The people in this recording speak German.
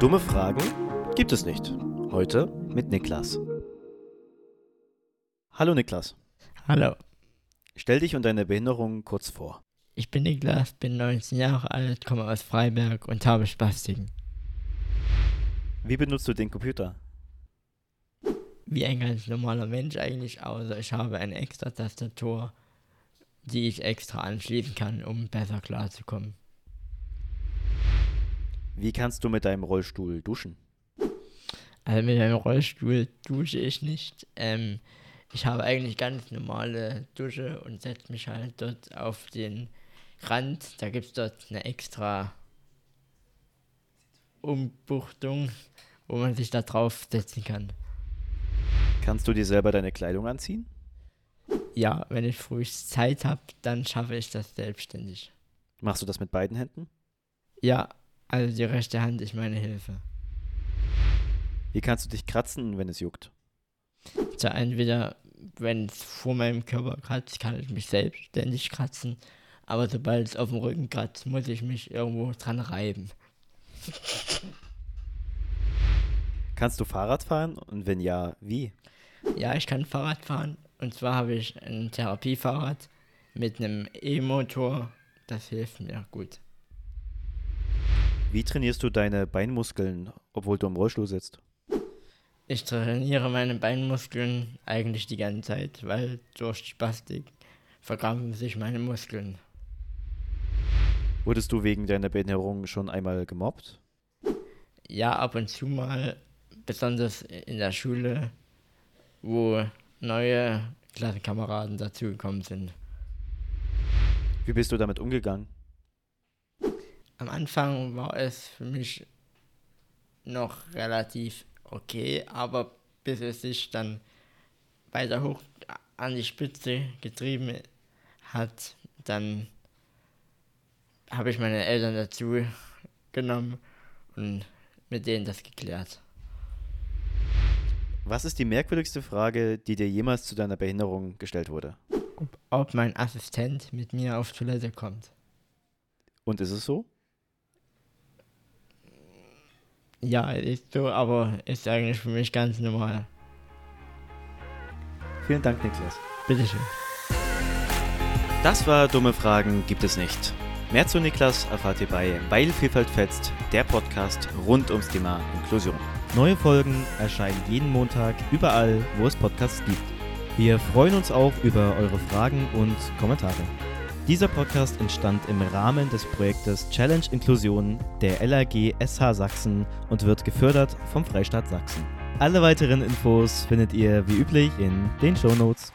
Dumme Fragen gibt es nicht. Heute mit Niklas. Hallo Niklas. Hallo, Stell dich und deine Behinderung kurz vor. ich bin Niklas, bin 19 Jahre alt, komme aus Freiberg und habe Spastiken. Wie benutzt du den Computer? Wie ein ganz normaler Mensch eigentlich, außer ich habe eine extra Tastatur, die ich extra anschließen kann, um besser klarzukommen. Wie kannst du mit deinem Rollstuhl duschen? Also mit einem Rollstuhl dusche ich nicht. Ähm, ich habe eigentlich ganz normale Dusche und setze mich halt dort auf den Rand. Da gibt es dort eine extra Umbuchtung, wo man sich da drauf setzen kann. Kannst du dir selber deine Kleidung anziehen? Ja, wenn ich früh Zeit habe, dann schaffe ich das selbstständig. Machst du das mit beiden Händen? Ja, also die rechte Hand ist meine Hilfe. Wie kannst du dich kratzen, wenn es juckt? So entweder, wenn es vor meinem Körper kratzt, kann ich mich selbstständig kratzen. Aber sobald es auf dem Rücken kratzt, muss ich mich irgendwo dran reiben. Kannst du Fahrrad fahren und wenn ja, wie? Ja, ich kann Fahrrad fahren. Und zwar habe ich ein Therapiefahrrad mit einem E-Motor. Das hilft mir gut. Wie trainierst du deine Beinmuskeln, obwohl du im Rollstuhl sitzt? Ich trainiere meine Beinmuskeln eigentlich die ganze Zeit, weil durch Spastik verkrampfen sich meine Muskeln. Wurdest du wegen deiner Behinderung schon einmal gemobbt? Ja, ab und zu mal, besonders in der Schule, wo neue Klassenkameraden dazugekommen sind. Wie bist du damit umgegangen? Am Anfang war es für mich noch relativ okay, aber bis es sich dann weiter hoch an die Spitze getrieben hat, dann habe ich meine Eltern dazu genommen und mit denen das geklärt. Was ist die merkwürdigste Frage, die dir jemals zu deiner Behinderung gestellt wurde? Ob, ob mein Assistent mit mir auf Toilette kommt. Und ist es so? Ja, ist so, aber ist eigentlich für mich ganz normal. Vielen Dank, Niklas. Bitteschön. Das war Dumme Fragen gibt es nicht. Mehr zu Niklas erfahrt ihr bei Weil Vielfalt fetzt, der Podcast rund ums Thema Inklusion. Neue Folgen erscheinen jeden Montag überall, wo es Podcasts gibt. Wir freuen uns auch über eure Fragen und Kommentare. Dieser Podcast entstand im Rahmen des Projektes Challenge Inklusion der LAG SH Sachsen und wird gefördert vom Freistaat Sachsen. Alle weiteren Infos findet ihr wie üblich in den Shownotes.